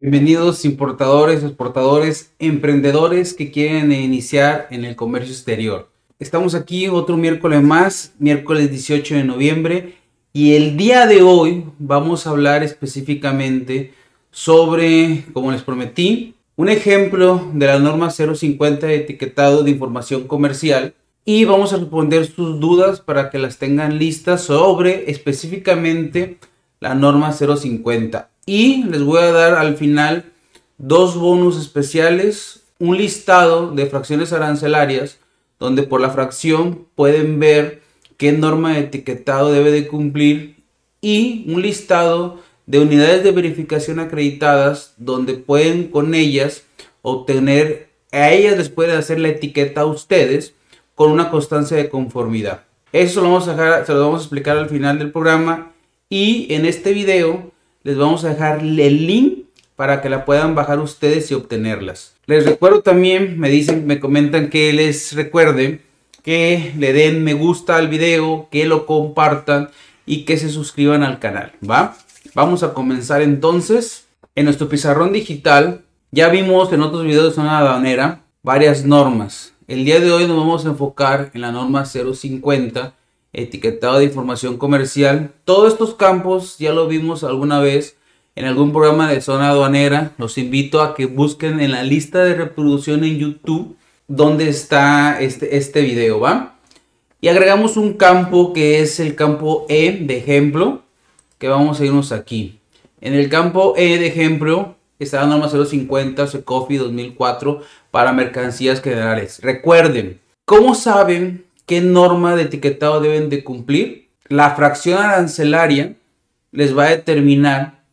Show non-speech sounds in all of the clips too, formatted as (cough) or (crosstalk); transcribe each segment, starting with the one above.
Bienvenidos importadores, exportadores, emprendedores que quieren iniciar en el comercio exterior. Estamos aquí otro miércoles más, miércoles 18 de noviembre, y el día de hoy vamos a hablar específicamente sobre, como les prometí, un ejemplo de la norma 050 de etiquetado de información comercial y vamos a responder sus dudas para que las tengan listas sobre específicamente la norma 050 y les voy a dar al final dos bonus especiales, un listado de fracciones arancelarias, donde por la fracción pueden ver qué norma de etiquetado debe de cumplir y un listado de unidades de verificación acreditadas donde pueden con ellas obtener, a ellas les puede hacer la etiqueta a ustedes con una constancia de conformidad. Eso se lo vamos a explicar al final del programa y en este video les vamos a dejar el link para que la puedan bajar ustedes y obtenerlas. Les recuerdo también, me dicen, me comentan que les recuerden que le den me gusta al video, que lo compartan y que se suscriban al canal, ¿va? Vamos a comenzar entonces. En nuestro pizarrón digital ya vimos en otros videos de zona aduanera varias normas. El día de hoy nos vamos a enfocar en la norma 050 etiquetado de información comercial. Todos estos campos ya lo vimos alguna vez en algún programa de zona aduanera. Los invito a que busquen en la lista de reproducción en YouTube donde está este, este video, ¿va? Y agregamos un campo que es el campo E de ejemplo, que vamos a irnos aquí. En el campo E de ejemplo está la norma 050 SECOFI 2004 para mercancías generales. Recuerden, ¿cómo saben qué norma de etiquetado deben de cumplir. La fracción arancelaria les va a determinar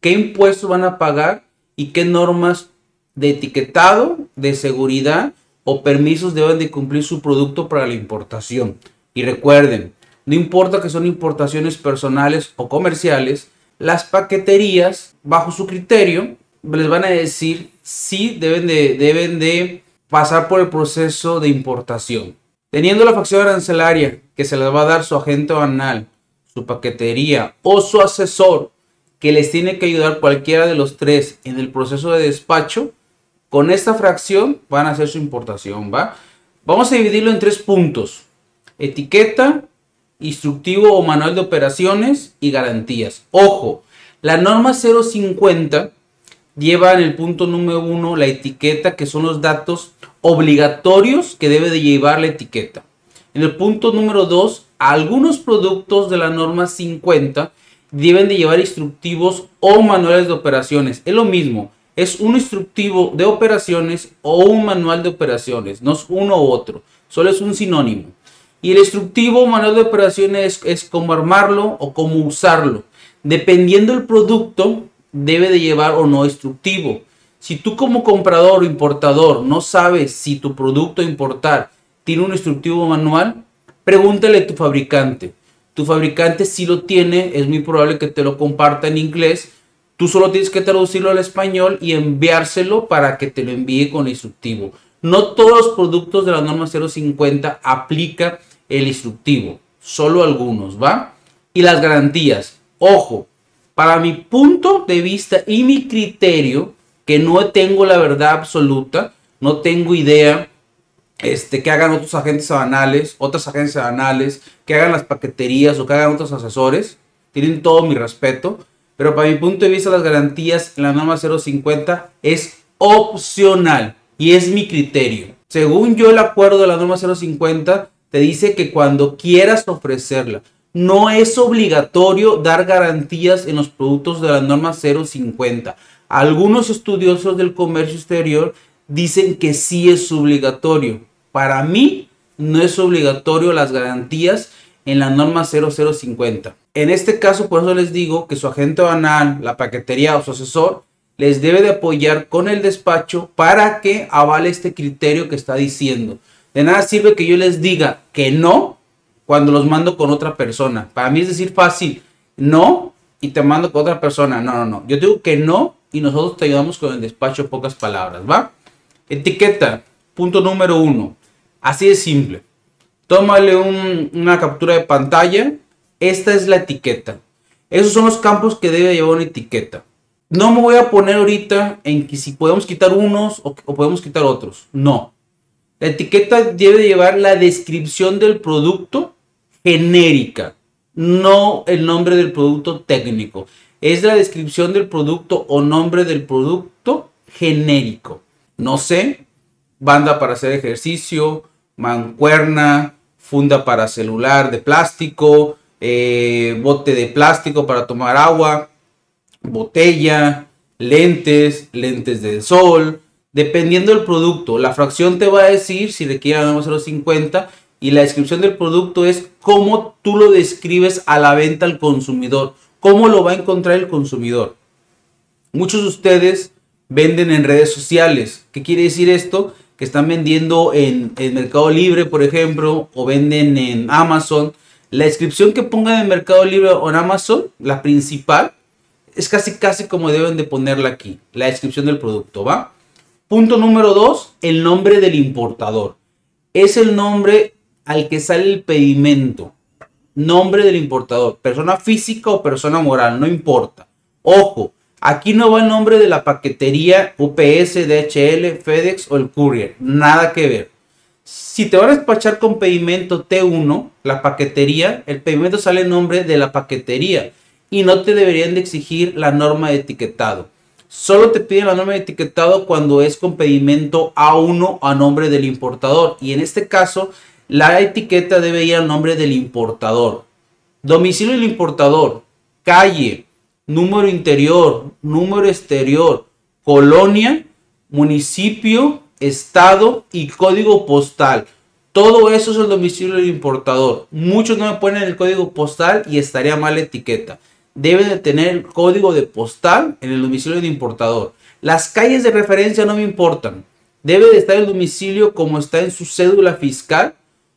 qué impuestos van a pagar y qué normas de etiquetado, de seguridad o permisos deben de cumplir su producto para la importación. Y recuerden, no importa que son importaciones personales o comerciales, las paqueterías, bajo su criterio, les van a decir si deben de, deben de pasar por el proceso de importación. Teniendo la facción arancelaria que se les va a dar su agente banal, su paquetería o su asesor que les tiene que ayudar cualquiera de los tres en el proceso de despacho, con esta fracción van a hacer su importación, ¿va? Vamos a dividirlo en tres puntos. Etiqueta, instructivo o manual de operaciones y garantías. Ojo, la norma 050 lleva en el punto número uno la etiqueta que son los datos obligatorios que debe de llevar la etiqueta. En el punto número 2, algunos productos de la norma 50 deben de llevar instructivos o manuales de operaciones. Es lo mismo, es un instructivo de operaciones o un manual de operaciones, no es uno u otro, solo es un sinónimo. Y el instructivo o manual de operaciones es, es cómo armarlo o cómo usarlo. Dependiendo del producto, debe de llevar o no instructivo. Si tú como comprador o importador no sabes si tu producto a importar tiene un instructivo manual, pregúntale a tu fabricante. Tu fabricante si lo tiene, es muy probable que te lo comparta en inglés. Tú solo tienes que traducirlo al español y enviárselo para que te lo envíe con instructivo. No todos los productos de la norma 050 aplica el instructivo, solo algunos, ¿va? Y las garantías. Ojo, para mi punto de vista y mi criterio, que no tengo la verdad absoluta, no tengo idea este, que hagan otros agentes banales, otras agencias banales, que hagan las paqueterías o que hagan otros asesores. Tienen todo mi respeto. Pero para mi punto de vista, las garantías en la norma 050 es opcional y es mi criterio. Según yo, el acuerdo de la norma 050 te dice que cuando quieras ofrecerla, no es obligatorio dar garantías en los productos de la norma 050. Algunos estudiosos del comercio exterior dicen que sí es obligatorio. Para mí no es obligatorio las garantías en la norma 0050. En este caso, por eso les digo que su agente banal, la paquetería o su asesor les debe de apoyar con el despacho para que avale este criterio que está diciendo. De nada sirve que yo les diga que no cuando los mando con otra persona. Para mí es decir fácil, no y te mando con otra persona. No, no, no. Yo digo que no y nosotros te ayudamos con el despacho, pocas palabras, ¿va? Etiqueta, punto número uno. Así de simple. Tómale una captura de pantalla. Esta es la etiqueta. Esos son los campos que debe llevar una etiqueta. No me voy a poner ahorita en que si podemos quitar unos o, o podemos quitar otros. No. La etiqueta debe llevar la descripción del producto genérica, no el nombre del producto técnico. Es la descripción del producto o nombre del producto genérico. No sé, banda para hacer ejercicio, mancuerna, funda para celular de plástico, eh, bote de plástico para tomar agua, botella, lentes, lentes del sol, dependiendo del producto. La fracción te va a decir si requiere a 0.50 y la descripción del producto es cómo tú lo describes a la venta al consumidor, cómo lo va a encontrar el consumidor. Muchos de ustedes venden en redes sociales. ¿Qué quiere decir esto? Que están vendiendo en el Mercado Libre, por ejemplo, o venden en Amazon. La descripción que pongan en Mercado Libre o en Amazon, la principal, es casi casi como deben de ponerla aquí, la descripción del producto, ¿va? Punto número dos, el nombre del importador. Es el nombre al que sale el pedimento. Nombre del importador, persona física o persona moral, no importa. Ojo, Aquí no va el nombre de la paquetería UPS, DHL, FedEx o el courier. Nada que ver. Si te van a despachar con pedimento T1, la paquetería, el pedimento sale en nombre de la paquetería y no te deberían de exigir la norma de etiquetado. Solo te piden la norma de etiquetado cuando es con pedimento A1 a nombre del importador. Y en este caso, la etiqueta debe ir al nombre del importador. Domicilio del importador, calle, número interior, número exterior, colonia, municipio, estado y código postal. Todo eso es el domicilio del importador. Muchos no me ponen el código postal y estaría mal la etiqueta. Deben de tener el código de postal en el domicilio del importador. Las calles de referencia no me importan. Debe de estar el domicilio como está en su cédula fiscal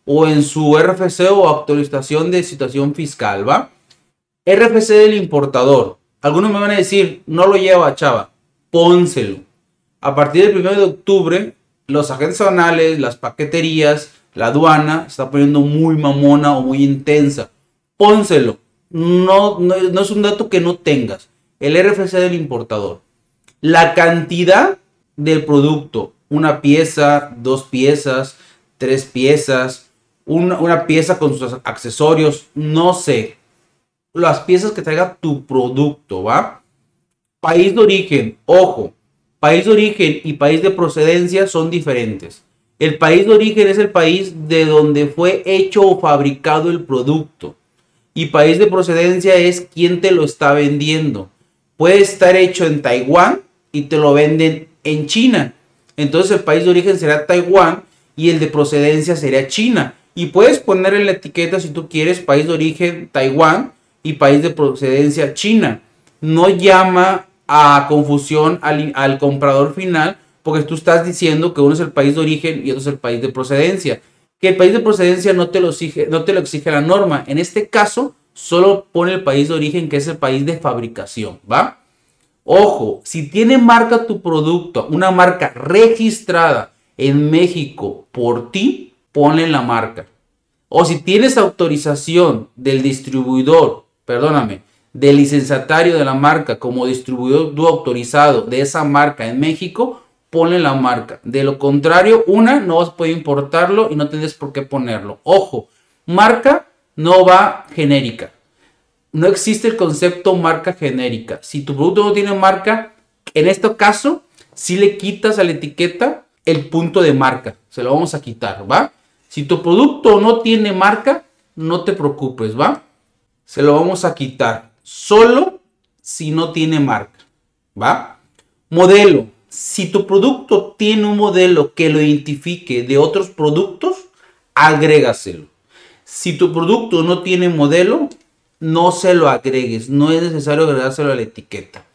o en su RFC o actualización de situación fiscal, ¿va? RFC del importador. Algunos me van a decir, no lo lleva, chava. Pónselo. A partir del 1 de octubre, los agentes aduanales, las paqueterías, la aduana está poniendo muy mamona o muy intensa. Pónselo. No, no, no es un dato que no tengas. El RFC del importador. La cantidad del producto. Una pieza, dos piezas, tres piezas, una, una pieza con sus accesorios. No sé las piezas que traiga tu producto, ¿va? País de origen, ojo, país de origen y país de procedencia son diferentes. El país de origen es el país de donde fue hecho o fabricado el producto. Y país de procedencia es quien te lo está vendiendo. Puede estar hecho en Taiwán y te lo venden en China. Entonces el país de origen será Taiwán y el de procedencia sería China. Y puedes poner en la etiqueta si tú quieres país de origen Taiwán y país de procedencia China. No llama a confusión al, comprador final porque tú estás diciendo que uno es el país de origen y otro es el país de procedencia. Que el país de procedencia no te lo exige, no te lo exige la norma. En este caso, solo pone el país de origen que es el país de fabricación, ¿va? Ojo, si tiene marca tu producto, una marca registrada en México por ti, ponle la marca. O si tienes autorización del distribuidor perdóname, del licenciatario de la marca como distribuidor autorizado de esa marca en México, ponle la marca. De lo contrario, una, no vas a poder importarlo y no tendrás por qué ponerlo. Ojo, marca no va genérica. No existe el concepto marca genérica. Si tu producto no tiene marca, en este caso, si le quitas a la etiqueta el punto de marca. Se lo vamos a quitar, ¿va? Si tu producto no tiene marca, no te preocupes, ¿va? se lo vamos a quitar solo si no tiene marca. ¿Va? Modelo. Si tu producto tiene un modelo que lo identifique de otros productos, agrégaselo. Si tu producto no tiene modelo, no se lo agregues. No es necesario agregárselo a la etiqueta.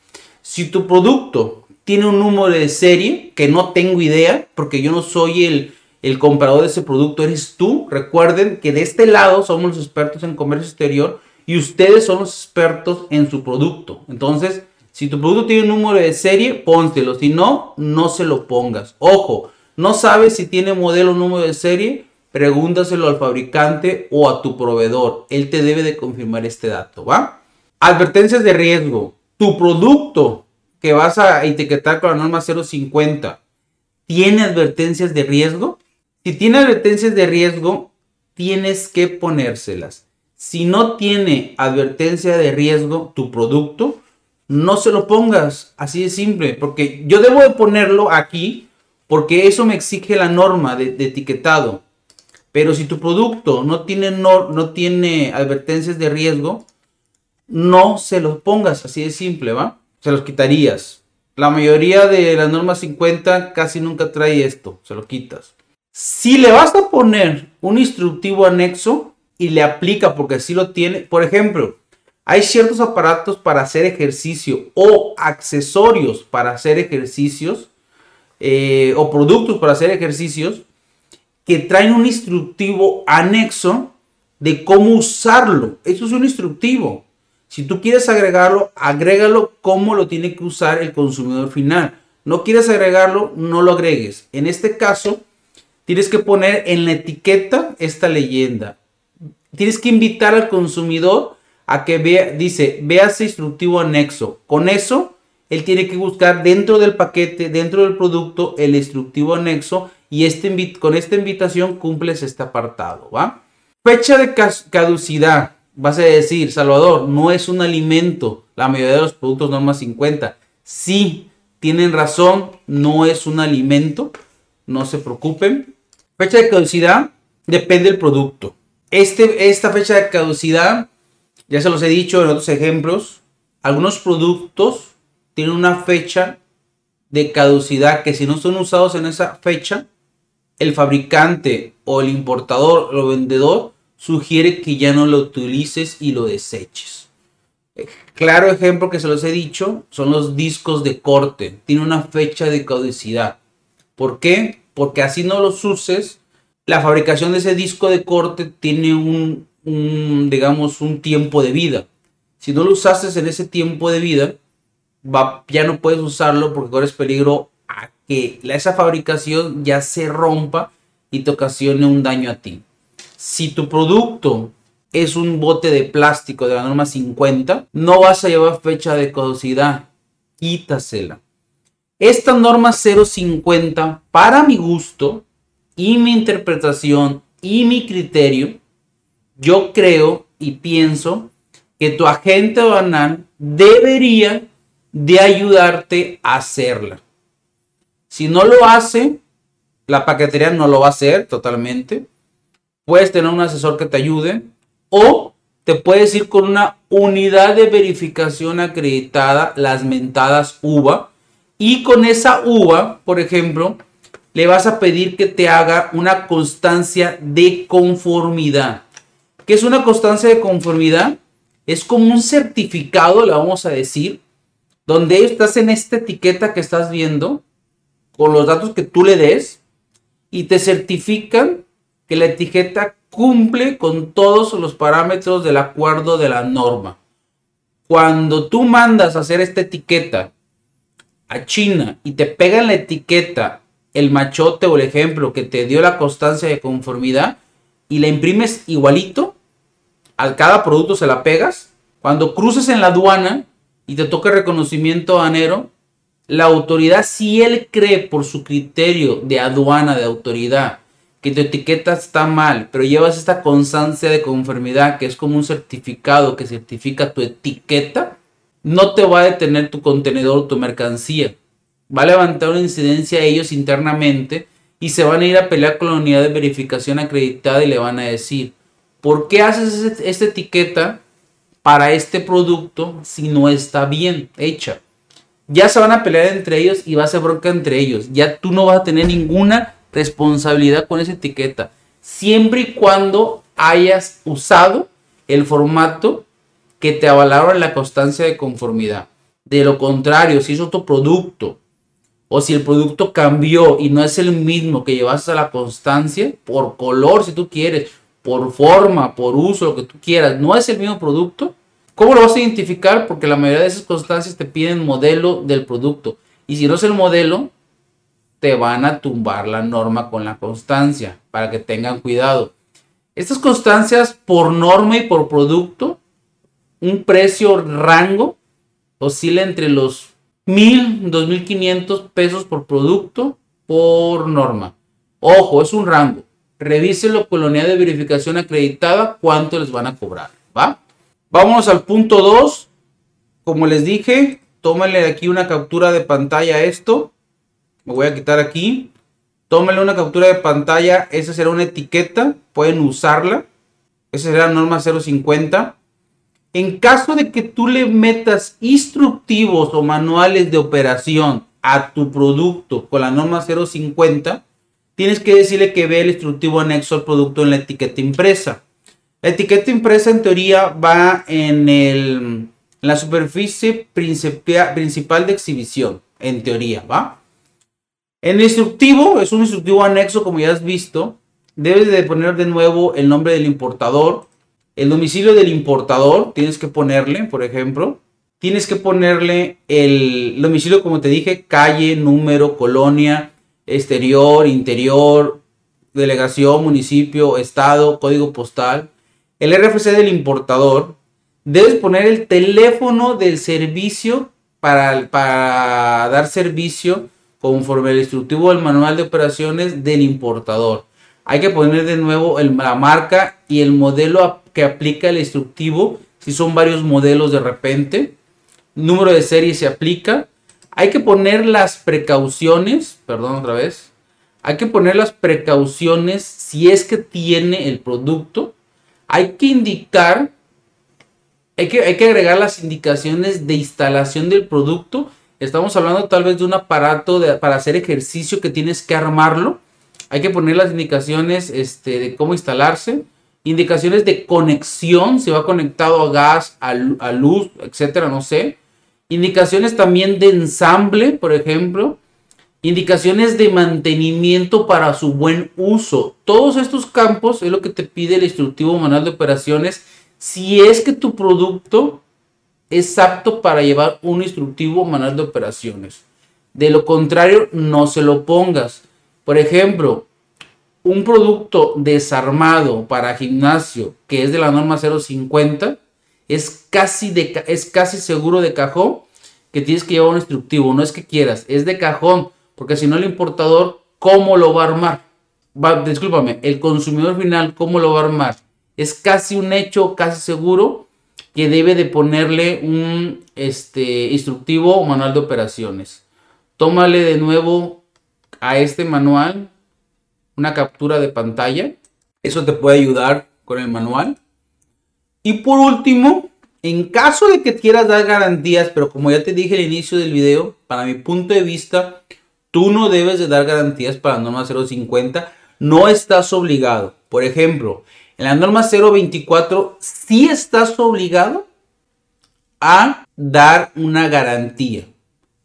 Si tu producto tiene un número de serie, que no tengo idea, porque yo no soy el, el comprador de ese producto, eres tú. Recuerden que de este lado somos los expertos en comercio exterior y ustedes son los expertos en su producto. Entonces, si tu producto tiene un número de serie, pónselo. Si no, no se lo pongas. Ojo, no sabes si tiene modelo o número de serie, pregúntaselo al fabricante o a tu proveedor. Él te debe de confirmar este dato, ¿va? Advertencias de riesgo. Tu producto que vas a etiquetar con la norma 050 tiene advertencias de riesgo? Si tiene advertencias de riesgo, tienes que ponérselas. Si no tiene advertencia de riesgo tu producto, no se lo pongas. Así de simple. Porque yo debo de ponerlo aquí porque eso me exige la norma de, etiquetado. Pero si tu producto no tiene, no, no tiene advertencias de riesgo, no se los pongas. Así de simple, ¿va? Se los quitarías. La mayoría de las normas 50 casi nunca trae esto. Se lo quitas. Si le vas a poner un instructivo anexo y le aplica porque así lo tiene, por ejemplo, hay ciertos aparatos para hacer ejercicio o accesorios para hacer ejercicios eh, o productos para hacer ejercicios que traen un instructivo anexo de cómo usarlo. Eso es un instructivo. Si tú quieres agregarlo, agrégalo cómo lo tiene que usar el consumidor final. No quieres agregarlo, no lo agregues. En este caso, tienes que poner en la etiqueta esta leyenda. Tienes que invitar al consumidor a que vea, dice, vea ese instructivo anexo. Con eso, él tiene que buscar dentro del paquete, dentro del producto, el instructivo anexo y este, con esta invitación cumples este apartado, ¿va? Fecha de caducidad. Vas a decir, Salvador, no es un alimento. La mayoría de los productos norma 50. Sí, tienen razón, no es un alimento. No se preocupen. Fecha de caducidad depende del producto. Este, esta fecha de caducidad, ya se los he dicho en otros ejemplos, algunos productos tienen una fecha de caducidad que si no son usados en esa fecha, el fabricante o el importador o vendedor sugiere que ya no lo utilices y lo deseches. Claro ejemplo que se los he dicho son los discos de corte. Tiene una fecha de caducidad. ¿Por qué? Porque así no los uses, la fabricación de ese disco de corte tiene un, digamos, un tiempo de vida. Si no lo usaste en ese tiempo de vida, va, ya no puedes usarlo porque corres peligro a que esa fabricación ya se rompa y te ocasione un daño a ti. Si tu producto es un bote de plástico de la norma 50, no vas a llevar fecha de caducidad. Quítasela. Esta norma 050, para mi gusto y mi interpretación y mi criterio, yo creo y pienso que tu agente banal debería de ayudarte a hacerla. Si no lo hace, la paquetería no lo va a hacer totalmente. Puedes tener un asesor que te ayude o te puedes ir con una unidad de verificación acreditada, las mentadas UVA, y con esa uva, por ejemplo, le vas a pedir que te haga una constancia de conformidad. ¿Qué es una constancia de conformidad? Es como un certificado, le vamos a decir, donde estás en esta etiqueta que estás viendo, con los datos que tú le des, y te certifican que la etiqueta cumple con todos los parámetros del acuerdo de la norma. Cuando tú mandas a hacer esta etiqueta a China y te pegan la etiqueta, el machote o el ejemplo que te dio la constancia de conformidad y la imprimes igualito, a cada producto se la pegas, cuando cruces en la aduana y te toque reconocimiento anero, la autoridad, si él cree por su criterio de aduana, de autoridad, que tu etiqueta está mal, pero llevas esta constancia de conformidad, que es como un certificado que certifica tu etiqueta, no te va a detener tu contenedor o tu mercancía. Va a levantar una incidencia a ellos internamente y se van a ir a pelear con la unidad de verificación acreditada y le van a decir, ¿por qué haces esta etiqueta para este producto si no está bien hecha? Ya se van a pelear entre ellos y va a ser bronca entre ellos. Ya tú no vas a tener ninguna responsabilidad con esa etiqueta. Siempre y cuando hayas usado el formato que te avalaron la constancia de conformidad. De lo contrario, si es otro producto o si el producto cambió y no es el mismo que llevas a la constancia, por color si tú quieres, por forma, por uso, lo que tú quieras, no es el mismo producto, ¿cómo lo vas a identificar? Porque la mayoría de esas constancias te piden modelo del producto. Y si no es el modelo, te van a tumbar la norma con la constancia para que tengan cuidado. Estas constancias por norma y por producto un precio rango oscila entre los mil, dos mil quinientos pesos por producto por norma. Ojo, es un rango. Revíselo con la unidad de verificación acreditada cuánto les van a cobrar. ¿Va? Vámonos al punto 2. Como les dije, tómenle aquí una captura de pantalla esto. Me voy a quitar aquí. Tómenle una captura de pantalla. Esa será una etiqueta. Pueden usarla. Esa será la norma 050. En caso de que tú le metas instructivos o manuales de operación a tu producto con la norma 050, tienes que decirle que ve el instructivo anexo al producto en la etiqueta impresa. La etiqueta impresa en teoría va en, el, la superficie principal de exhibición, en teoría, ¿va? En el instructivo, es un instructivo anexo como ya has visto, debes de poner de nuevo el nombre del importador, el domicilio del importador, tienes que ponerle, por ejemplo, tienes que ponerle el domicilio, como te dije, calle, número, colonia, exterior, interior, delegación, municipio, estado, código postal, el RFC del importador, debes poner el teléfono del servicio para, para dar servicio conforme al instructivo del manual de operaciones del importador. Hay que poner de nuevo la marca y el modelo que aplica el instructivo, si son varios modelos de repente. Número de serie se aplica. Hay que poner las precauciones, perdón otra vez. Hay que poner las precauciones si es que tiene el producto. Hay que indicar, hay que, hay que agregar las indicaciones de instalación del producto Estamos hablando tal vez de un aparato para hacer ejercicio que tienes que armarlo. Hay que poner las indicaciones este, de cómo instalarse. Indicaciones de conexión, si va conectado a gas, a, luz, etcétera, no sé. Indicaciones también de ensamble, por ejemplo. Indicaciones de mantenimiento para su buen uso. Todos estos campos es lo que te pide el instructivo manual de operaciones si es que tu producto es apto para llevar un instructivo manual de operaciones. De lo contrario, no se lo pongas. Por ejemplo, un producto desarmado para gimnasio que es de la norma 050 es casi, de, es casi seguro de cajón que tienes que llevar un instructivo. No es que quieras, es de cajón. Porque si no, el importador, ¿cómo lo va a armar? Va, discúlpame, el consumidor final, ¿cómo lo va a armar? Es casi un hecho, casi seguro que debe de ponerle un este, instructivo o manual de operaciones. Tómale de nuevo a este manual una captura de pantalla. Eso te puede ayudar con el manual. Y por último, en caso de que quieras dar garantías, pero como ya te dije al inicio del video, para mi punto de vista, tú no debes de dar garantías para la norma 050. No estás obligado. Por ejemplo, en la norma 024 sí estás obligado a dar una garantía.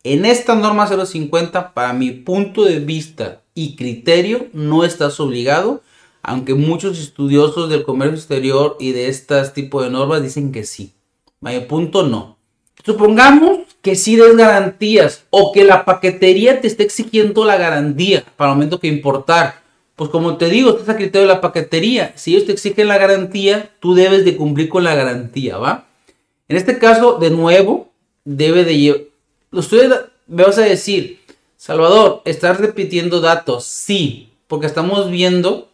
En esta norma 050, para mi punto de vista y criterio, no estás obligado, aunque muchos estudiosos del comercio exterior y de este tipo de normas dicen que sí. Mi punto no. Supongamos que sí des garantías o que la paquetería te esté exigiendo la garantía para el momento que importar pues como te digo, estás a criterio de la paquetería. Si ellos te exigen la garantía, tú debes de cumplir con la garantía, ¿va? En este caso, de nuevo, debe de llevar... Ustedes me vas a decir, Salvador, ¿estás repitiendo datos? Sí, porque estamos viendo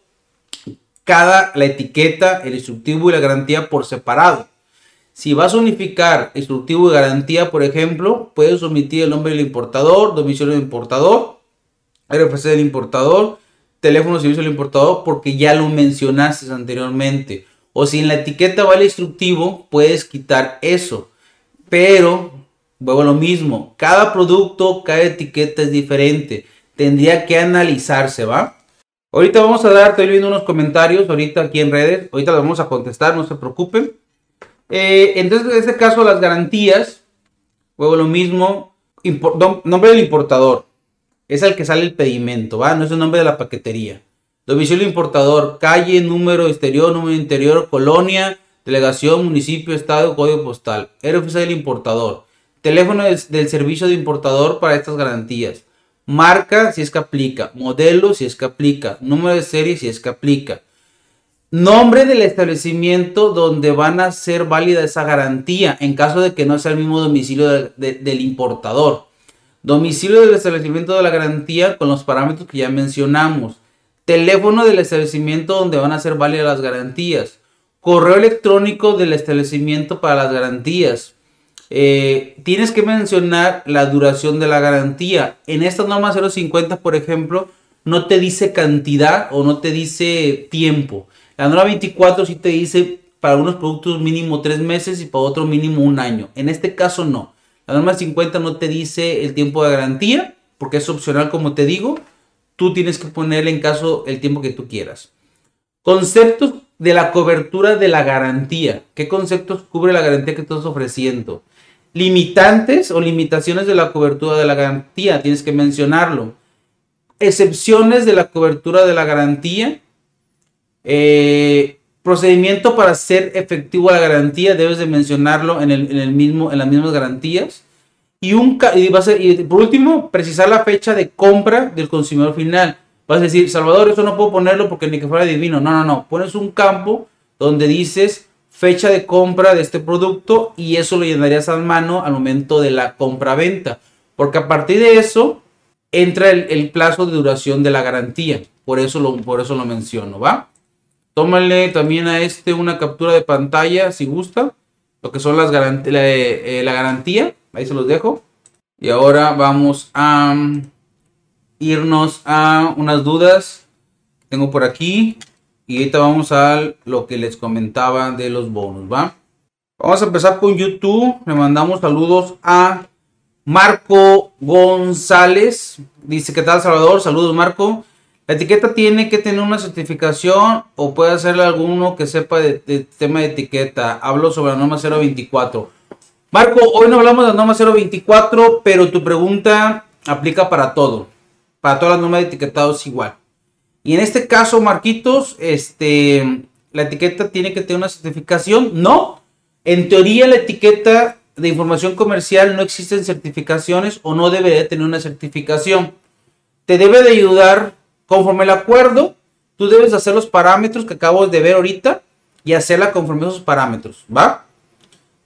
cada, la etiqueta, el instructivo y la garantía por separado. Si vas a unificar instructivo y garantía, por ejemplo, puedes omitir el nombre del importador, domicilio del importador, RFC del importador, teléfono servicio del importador porque ya lo mencionaste anteriormente. O si en la etiqueta va el instructivo, puedes quitar eso. Pero, vuelvo lo mismo, cada producto, cada etiqueta es diferente. Tendría que analizarse, ¿va? Ahorita vamos a dar, estoy viendo unos comentarios ahorita aquí en redes. Ahorita los vamos a contestar, no se preocupen. Eh, entonces, en este caso, las garantías, vuelvo lo mismo, nombre del importador es el que sale el pedimento, ¿va? No es el nombre de la paquetería. Domicilio importador, calle, número exterior, número interior, colonia, delegación, municipio, estado, código postal. RFC del importador. Teléfono del, servicio de importador para estas garantías. Marca si es que aplica. Modelo si es que aplica. Número de serie si es que aplica. Nombre del establecimiento donde van a ser válida esa garantía en caso de que no sea el mismo domicilio del importador. Domicilio del establecimiento de la garantía con los parámetros que ya mencionamos. Teléfono del establecimiento donde van a ser válidas las garantías. Correo electrónico del establecimiento para las garantías. Eh, tienes que mencionar la duración de la garantía. En esta norma 050, por ejemplo, no te dice cantidad o no te dice tiempo. La norma 24 sí te dice para unos productos mínimo tres meses y para otros mínimo un año. En este caso no. La norma 50 no te dice el tiempo de garantía porque es opcional como te digo. Tú tienes que ponerle en caso el tiempo que tú quieras. Conceptos de la cobertura de la garantía. ¿Qué conceptos cubre la garantía que estás ofreciendo? Limitantes o limitaciones de la cobertura de la garantía. Tienes que mencionarlo. Excepciones de la cobertura de la garantía. Eh, Procedimiento para hacer efectivo la garantía, debes de mencionarlo en, el, mismo, en las mismas garantías. Y, un, y, va a ser, y por último, precisar la fecha de compra del consumidor final. Vas a decir, Salvador, eso no puedo ponerlo porque ni que fuera divino. No, no, no. Pones un campo donde dices fecha de compra de este producto y eso lo llenarías a mano al momento de la compra-venta. Porque a partir de eso entra el, plazo de duración de la garantía. Por eso lo, por eso lo menciono, ¿va? Tómale también a este una captura de pantalla si gusta. Lo que son las eh, la, garantía. Ahí se los dejo. Y ahora vamos a mm, irnos a unas dudas tengo por aquí. Y ahorita vamos a lo que les comentaba de los bonos, ¿va? Vamos a empezar con YouTube. Le mandamos saludos a Marco González. Dice, ¿qué tal Salvador? Saludos Marco. La etiqueta tiene que tener una certificación o puede hacerle alguno que sepa de, tema de etiqueta. Hablo sobre la norma 024. Marco, hoy no hablamos de la norma 024, pero tu pregunta aplica para todo. Para todas las normas de etiquetado igual. Y en este caso, Marquitos, este, la etiqueta tiene que tener una certificación. No, en teoría la etiqueta de información comercial no existen certificaciones o no debería tener una certificación. Te debe de ayudar Conforme el acuerdo, tú debes hacer los parámetros que acabo de ver ahorita y hacerla conforme esos parámetros, ¿va?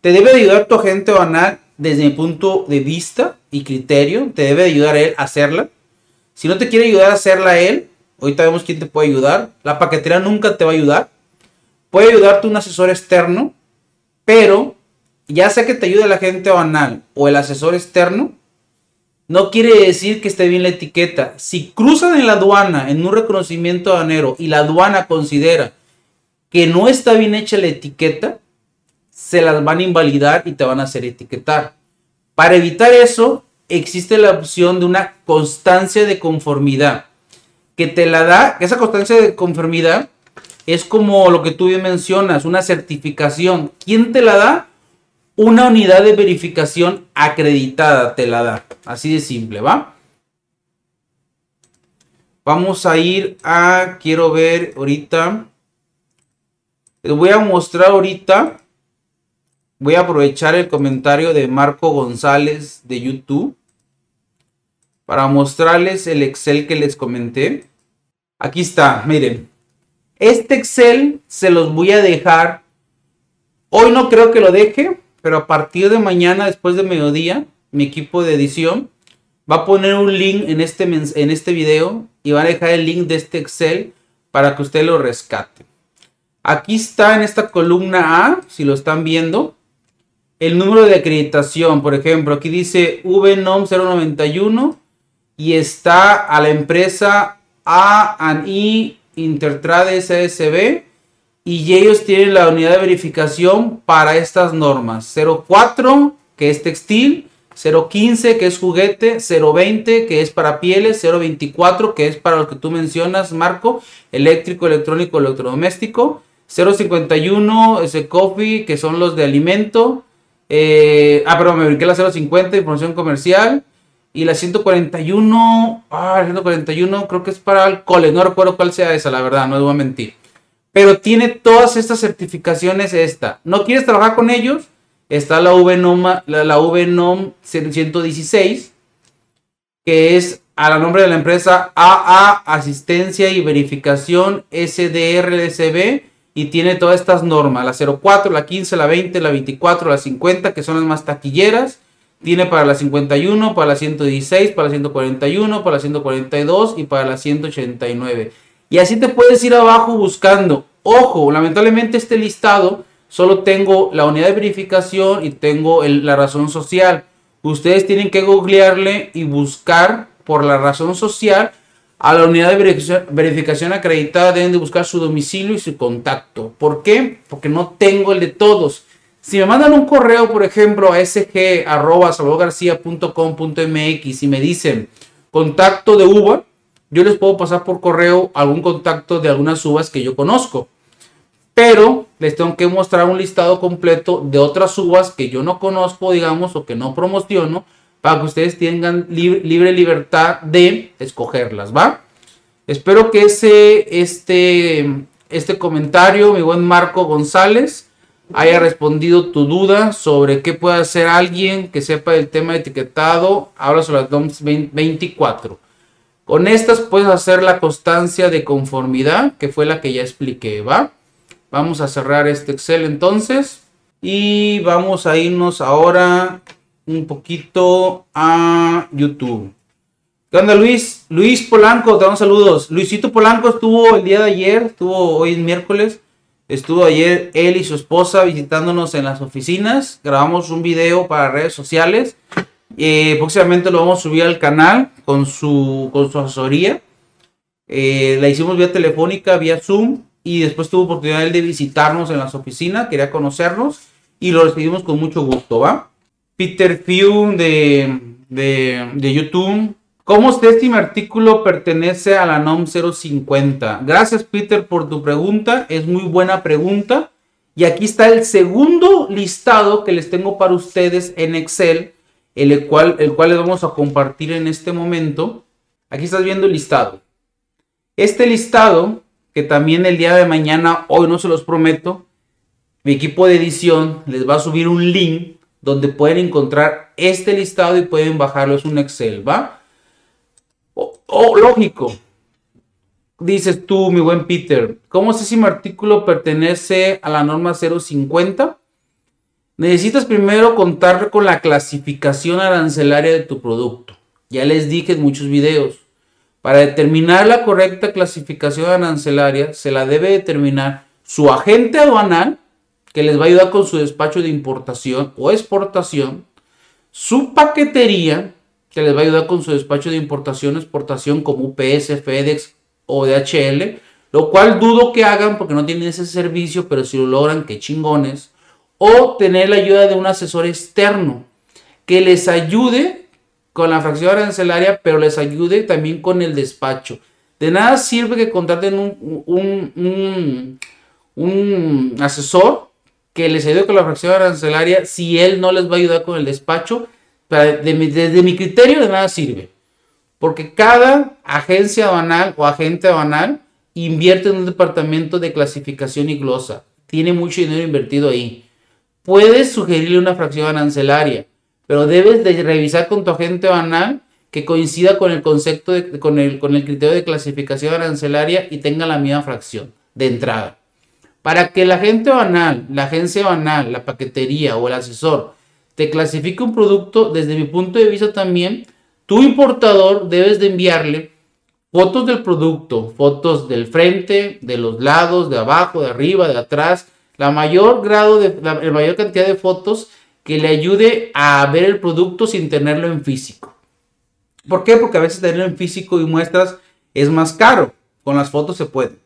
Te debe ayudar tu agente banal desde mi punto de vista y criterio. Te debe ayudar él a hacerla. Si no te quiere ayudar a hacerla él, ahorita vemos quién te puede ayudar. La paquetería nunca te va a ayudar. Puede ayudarte un asesor externo, pero ya sea que te ayude el agente banal o el asesor externo, no quiere decir que esté bien la etiqueta. Si cruzan en la aduana en un reconocimiento aduanero y la aduana considera que no está bien hecha la etiqueta, se las van a invalidar y te van a hacer etiquetar. Para evitar eso, existe la opción de una constancia de conformidad que te la da, esa constancia de conformidad es como lo que tú bien mencionas, una certificación. ¿Quién te la da? una unidad de verificación acreditada te la da. Así de simple, ¿va? Vamos a ir a, quiero ver ahorita. Les voy a mostrar ahorita. Voy a aprovechar el comentario de Marco González de YouTube. Para mostrarles el Excel que les comenté. Aquí está, miren. Este Excel se los voy a dejar. Hoy no creo que lo deje pero a partir de mañana, después de mediodía, mi equipo de edición va a poner un link en este, en este video y va a dejar el link de este Excel para que usted lo rescate. Aquí está en esta columna A, si lo están viendo, el número de acreditación. Por ejemplo, aquí dice VNOM 091 y está a la empresa A&I Intertrade SSB y ellos tienen la unidad de verificación para estas normas. 04, que es textil, 015, que es juguete, 020, que es para pieles, 024, que es para lo que tú mencionas, Marco, eléctrico, electrónico, electrodoméstico, 051, ese coffee, que son los de alimento, eh, ah, perdón, me brinqué la 050, información comercial, y la 141, ah, la 141 creo que es para alcoholes, no recuerdo cuál sea esa, la verdad, no debo mentir pero tiene todas estas certificaciones esta. ¿No quieres trabajar con ellos? Está la VNOM, la, la VNOM 116, que es a la nombre de la empresa AA Asistencia y Verificación SDRSB y tiene todas estas normas, la 04, la 15, la 20, la 24, la 50, que son las más taquilleras. Tiene para la 51, para la 116, para la 141, para la 142 y para la 189. Y así te puedes ir abajo buscando. Ojo, lamentablemente este listado solo tengo la unidad de verificación y tengo la razón social. Ustedes tienen que googlearle y buscar por la razón social a la unidad de verificación, acreditada. Deben de buscar su domicilio y su contacto. ¿Por qué? Porque no tengo el de todos. Si me mandan un correo, por ejemplo, a sg.salvadorgarcia.com.mx y me dicen contacto de uva, yo les puedo pasar por correo algún contacto de algunas uvas que yo conozco. Pero les tengo que mostrar un listado completo de otras uvas que yo no conozco, digamos, o que no promociono, para que ustedes tengan libre, libertad de escogerlas, ¿va? Espero que ese, este, este comentario, mi buen Marco González, haya respondido tu duda sobre qué puede hacer alguien que sepa el tema de etiquetado. Habla sobre las DOMS 24. Con estas puedes hacer la constancia de conformidad, que fue la que ya expliqué, ¿va? Vamos a cerrar este Excel entonces. Y vamos a irnos ahora un poquito a YouTube. ¿Qué onda Luis? Luis Polanco, te damos saludos. Luisito Polanco estuvo el día de ayer, estuvo hoy es miércoles. Estuvo ayer él y su esposa visitándonos en las oficinas. Grabamos un video para redes sociales. Eh, próximamente lo vamos a subir al canal con su, con su asesoría. Eh, la hicimos vía telefónica, vía Zoom. Y después tuvo oportunidad de visitarnos en las oficinas. Quería conocernos. Y lo recibimos con mucho gusto, ¿va? Peter Few de, de, de YouTube. ¿Cómo este artículo pertenece a la NOM 050? Gracias, Peter, por tu pregunta. Es muy buena pregunta. Y aquí está el segundo listado que les tengo para ustedes en Excel el cual, el cual les vamos a compartir en este momento. Aquí estás viendo el listado. Este listado, que también el día de mañana, hoy no se los prometo, mi equipo de edición les va a subir un link donde pueden encontrar este listado y pueden bajarlo. Es un Excel, ¿va? O, lógico. Dices tú, mi buen Peter, ¿cómo sé si mi artículo pertenece a la norma 050? Necesitas primero contar con la clasificación arancelaria de tu producto. Ya les dije en muchos videos. Para determinar la correcta clasificación arancelaria, se la debe determinar su agente aduanal, que les va a ayudar con su despacho de importación o exportación, su paquetería, que les va a ayudar con su despacho de importación exportación como UPS, FedEx o DHL, lo cual dudo que hagan porque no tienen ese servicio, pero si lo logran, qué chingones o tener la ayuda de un asesor externo que les ayude con la fracción arancelaria, pero les ayude también con el despacho. De nada sirve que contraten un, un, asesor que les ayude con la fracción arancelaria si él no les va a ayudar con el despacho. Desde mi criterio, de nada sirve. Porque cada agencia aduanal o agente aduanal invierte en un departamento de clasificación y glosa. Tiene mucho dinero invertido ahí. Puedes sugerirle una fracción arancelaria, pero debes de revisar con tu agente banal que coincida con el concepto de, con, el, con el criterio de clasificación arancelaria y tenga la misma fracción de entrada. Para que el agente banal, la agencia banal, la paquetería o el asesor te clasifique un producto, desde mi punto de vista también, tu importador debes de enviarle fotos del producto, fotos del frente, de los lados, de abajo, de arriba, de atrás, la mayor grado de la, mayor cantidad de fotos que le ayude a ver el producto sin tenerlo en físico. ¿Por qué? Porque a veces tenerlo en físico y muestras es más caro. Con las fotos se puede.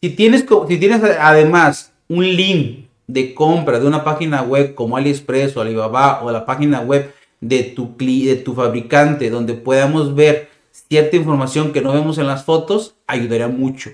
Si tienes, si tienes además un link de compra de una página web como AliExpress o Alibaba o la página web de tu, de tu fabricante donde podamos ver cierta información que no vemos en las fotos, ayudaría mucho.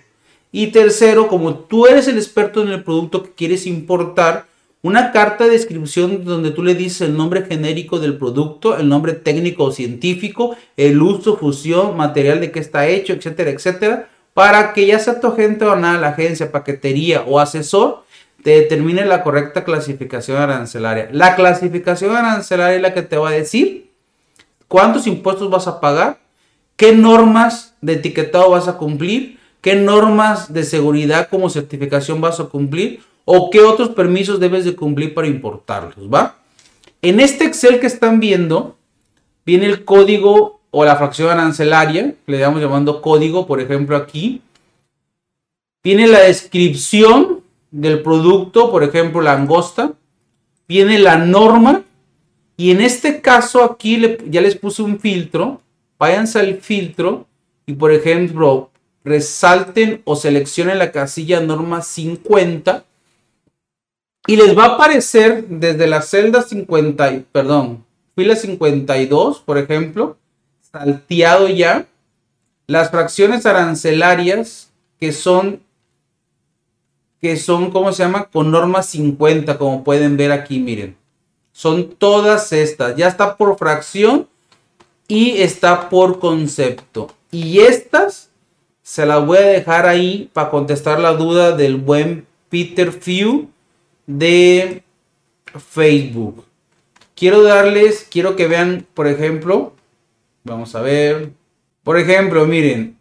Y tercero, como tú eres el experto en el producto que quieres importar, una carta de descripción donde tú le dices el nombre genérico del producto, el nombre técnico o científico, el uso, fusión, material de que está hecho, etcétera, etcétera, para que ya sea tu agente o nada, la agencia, paquetería o asesor, te determine la correcta clasificación arancelaria. La clasificación arancelaria es la que te va a decir cuántos impuestos vas a pagar, qué normas de etiquetado vas a cumplir, qué normas de seguridad como certificación vas a cumplir o qué otros permisos debes de cumplir para importarlos, ¿va? En este Excel que están viendo, viene el código o la fracción arancelaria, le estamos llamando código, por ejemplo, aquí. Viene la descripción del producto, por ejemplo, la angosta. Viene la norma. Y en este caso aquí ya les puse un filtro. Váyanse al filtro y, por ejemplo, resalten o seleccionen la casilla norma 50 y les va a aparecer desde la celda 50, perdón, fila 52, por ejemplo, salteado ya, las fracciones arancelarias que son, que son, ¿cómo se llama? Con norma 50, como pueden ver aquí, miren. Son todas estas. Ya está por fracción y está por concepto. Y estas se las voy a dejar ahí para contestar la duda del buen Peter Few de Facebook. Quiero darles, quiero que vean, por ejemplo, vamos a ver, por ejemplo, miren,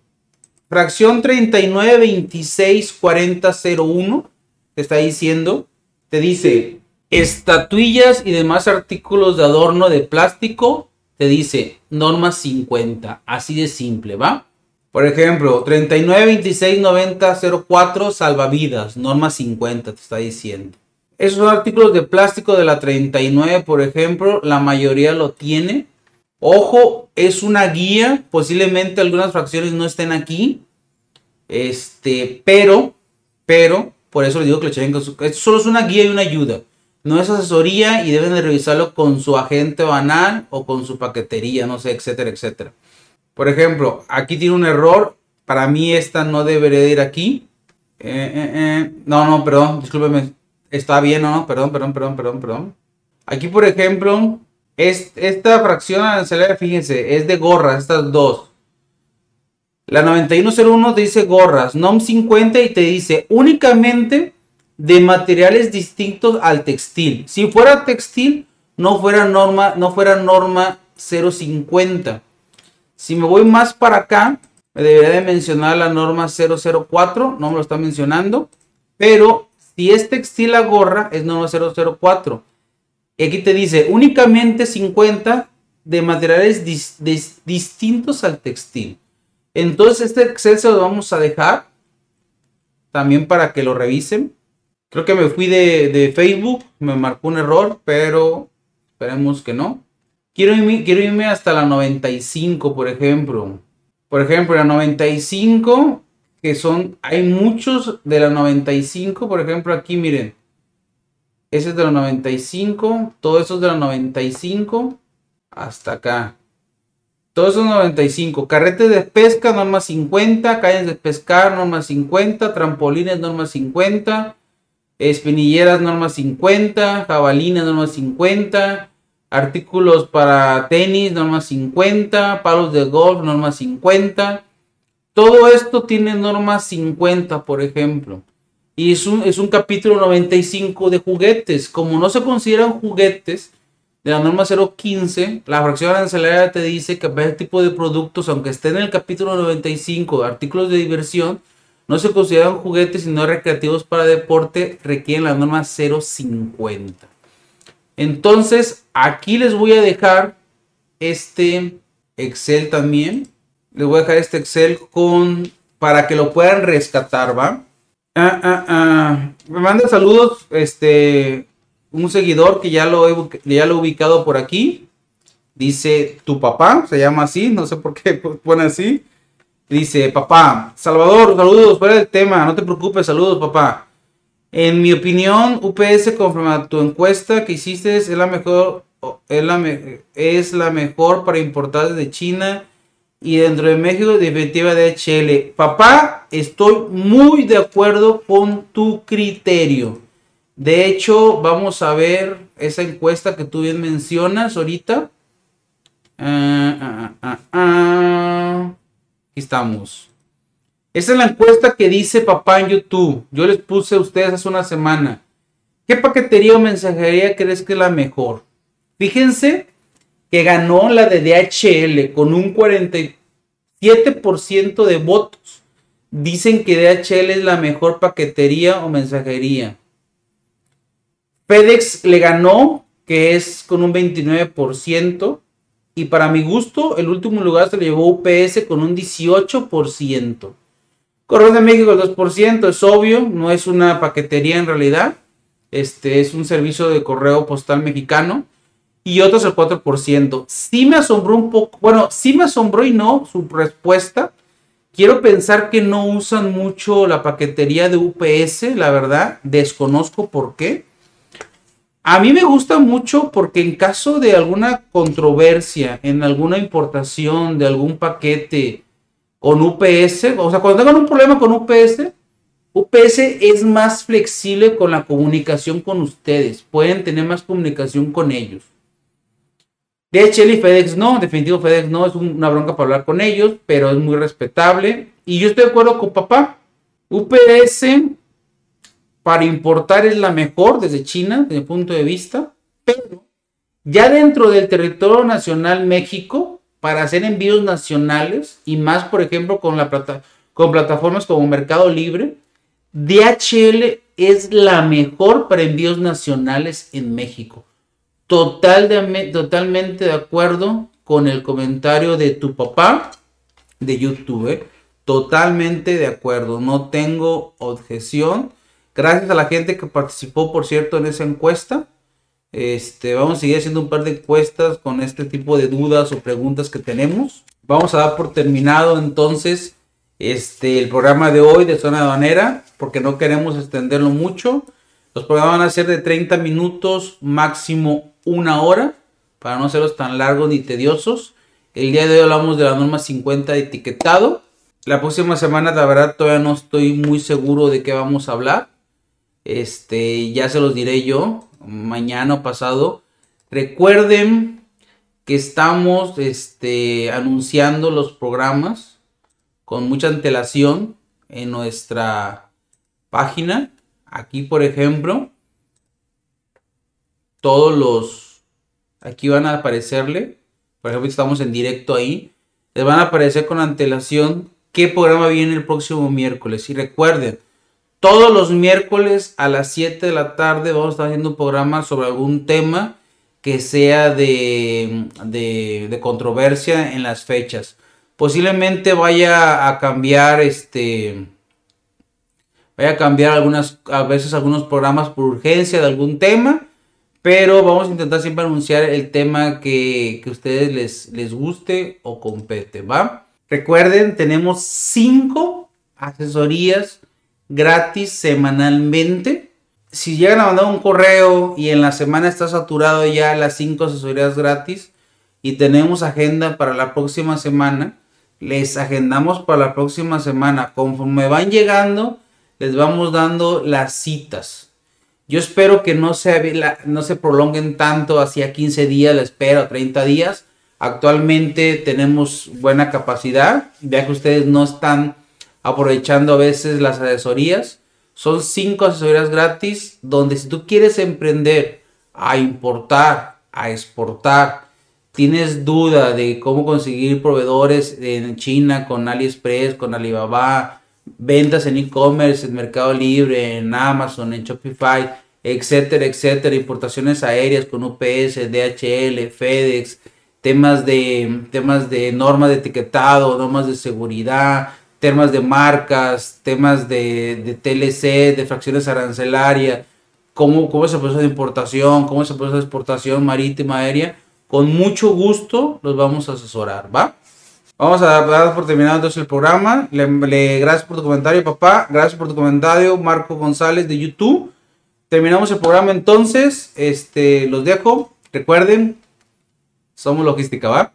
fracción 39, 26, 40, 01, te está diciendo, te dice, estatuillas y demás artículos de adorno de plástico, te dice norma 50, así de simple, ¿va? Por ejemplo, 39, 26, 90, 04, salvavidas, norma 50, te está diciendo. Esos artículos de plástico de la 39, por ejemplo, la mayoría lo tiene. Ojo, es una guía, posiblemente algunas fracciones no estén aquí. Este, pero, pero, por eso les digo que lo chequen con su... Esto solo es una guía y una ayuda. No es asesoría y deben de revisarlo con su agente banal o con su paquetería, no sé, etcétera, etcétera. Por ejemplo, aquí tiene un error. Para mí esta no debería ir aquí. Eh, eh, eh. No, no, perdón, discúlpeme está bien, ¿no? Perdón, perdón, perdón, perdón, perdón. Aquí, por ejemplo, es, esta fracción arancelaria, fíjense, es de gorras, estas dos. La 9101 te dice gorras, NOM 50 y te dice únicamente de materiales distintos al textil. Si fuera textil, no fuera norma, no fuera norma 050. Si me voy más para acá, me debería de mencionar la norma 004, no me lo está mencionando, pero si es textil la gorra, es norma 004. Y aquí te dice únicamente 50 de materiales distintos al textil. Entonces este Excel se lo vamos a dejar también para que lo revisen. Creo que me fui de, Facebook, me marcó un error, pero esperemos que no. Quiero irme, quiero irme hasta la 95, por ejemplo. Por ejemplo, la 95 que son, hay muchos de la 95, por ejemplo, aquí miren, ese es de la 95, todo eso es de la 95 hasta acá. Todo eso es 95. Carretes de pesca, norma 50. Calles de pescar, norma 50. Trampolines, norma 50. Espinilleras, norma 50. Jabalinas, norma 50. Artículos para tenis, norma 50. Palos de golf, norma 50. Todo esto tiene norma 50, por ejemplo. Y es un, es un capítulo 95 de juguetes. Como no se consideran juguetes de la norma 015, la fracción arancelaria te dice que este tipo de productos, aunque estén en el capítulo 95 de artículos de diversión, no se consideran juguetes sino recreativos para deporte, requieren la norma 050. Entonces, aquí les voy a dejar este Excel también les voy a dejar este Excel con para que lo puedan rescatar, ¿va? Ah, ah, ah. Me manda saludos, este, un seguidor que ya lo he, ya lo ubicado por aquí. Dice, tu papá, se llama así, no sé por qué (laughs) pone así. Dice, papá, Salvador, saludos, fuera del tema, no te preocupes, saludos, papá. En mi opinión, UPS, conforme tu encuesta que hiciste, es la mejor, es la, es la mejor para importar desde China y dentro de México definitiva de HL. Papá, estoy muy de acuerdo con tu criterio. De hecho, vamos a ver esa encuesta que tú bien mencionas ahorita. Ah, ah, ah, Aquí estamos. Esa es la encuesta que dice papá en YouTube. Yo les puse a ustedes hace una semana. ¿Qué paquetería o mensajería crees que es la mejor? Fíjense que ganó la de DHL con un 47% de votos. Dicen que DHL es la mejor paquetería o mensajería. FedEx le ganó que es con un 29%. Y para mi gusto, el último lugar se lo llevó UPS con un 18%. Correo de México el 2%, es obvio, no es una paquetería en realidad. Este es un servicio de correo postal mexicano. Y otros el 4%. Sí me asombró un poco, bueno, sí me asombró y no su respuesta. Quiero pensar que no usan mucho la paquetería de UPS, la verdad. Desconozco por qué. A mí me gusta mucho porque en caso de alguna controversia, en alguna importación de algún paquete con UPS, o sea, cuando tengan un problema con UPS, UPS es más flexible con la comunicación con ustedes. Pueden tener más comunicación con ellos. DHL y FedEx no, definitivo FedEx no, es una bronca para hablar con ellos, pero es muy respetable. Y yo estoy de acuerdo con papá. UPS para importar es la mejor desde China, desde mi punto de vista, pero ya dentro del territorio nacional México, para hacer envíos nacionales y más, por ejemplo, con, la plata, con plataformas como Mercado Libre, DHL es la mejor para envíos nacionales en México. Total de, totalmente de acuerdo con el comentario de tu papá de YouTube. ¿eh? Totalmente de acuerdo. No tengo objeción Gracias a la gente que participó, por cierto, en esa encuesta. Este, vamos a seguir haciendo un par de encuestas con este tipo de dudas o preguntas que tenemos. Vamos a dar por terminado entonces este, el programa de hoy de Zona Aduanera, porque no queremos extenderlo mucho. Los programas van a ser de 30 minutos, máximo una hora, para no serlos tan largos ni tediosos. El día de hoy hablamos de la norma 50 de etiquetado. La próxima semana, la verdad, todavía no estoy muy seguro de qué vamos a hablar. Este, ya se los diré yo mañana o pasado. Recuerden que estamos este, anunciando los programas con mucha antelación en nuestra página. Aquí, por ejemplo, todos los... Aquí van a aparecerle. Por ejemplo, estamos en directo ahí. Les van a aparecer con antelación qué programa viene el próximo miércoles. Y recuerden, todos los miércoles a las 7 de la tarde vamos a estar haciendo un programa sobre algún tema que sea de, de, controversia en las fechas. Posiblemente vaya a cambiar este. Vaya a cambiar algunas, a veces algunos programas por urgencia de algún tema. Pero vamos a intentar siempre anunciar el tema que, que a ustedes les, les guste o compete, ¿va? Recuerden, tenemos cinco asesorías gratis semanalmente. Si llegan a mandar un correo y en la semana está saturado ya las 5 asesorías gratis y tenemos agenda para la próxima semana, les agendamos para la próxima semana. Conforme van llegando, les vamos dando las citas. Yo espero que no se, no se prolonguen tanto hacia 15 días la espera 30 días. Actualmente tenemos buena capacidad, ya que ustedes no están aprovechando a veces las asesorías. Son cinco asesorías gratis donde si tú quieres emprender a importar, a exportar, tienes duda de cómo conseguir proveedores en China con AliExpress, con Alibaba, ventas en e-commerce, en Mercado Libre, en Amazon, en Shopify, etcétera, etcétera, importaciones aéreas con UPS, DHL, FedEx, temas de temas de normas de etiquetado, normas de seguridad, temas de marcas, temas de, TLC, de fracciones arancelarias, cómo, cómo es el proceso de importación, cómo es el proceso de exportación marítima, aérea, con mucho gusto los vamos a asesorar, ¿va? Vamos a dar por terminado entonces el programa. Le, gracias por tu comentario, papá. Gracias por tu comentario, Marco González de YouTube. Terminamos el programa entonces. Este, los dejo. Recuerden, somos logística, ¿va?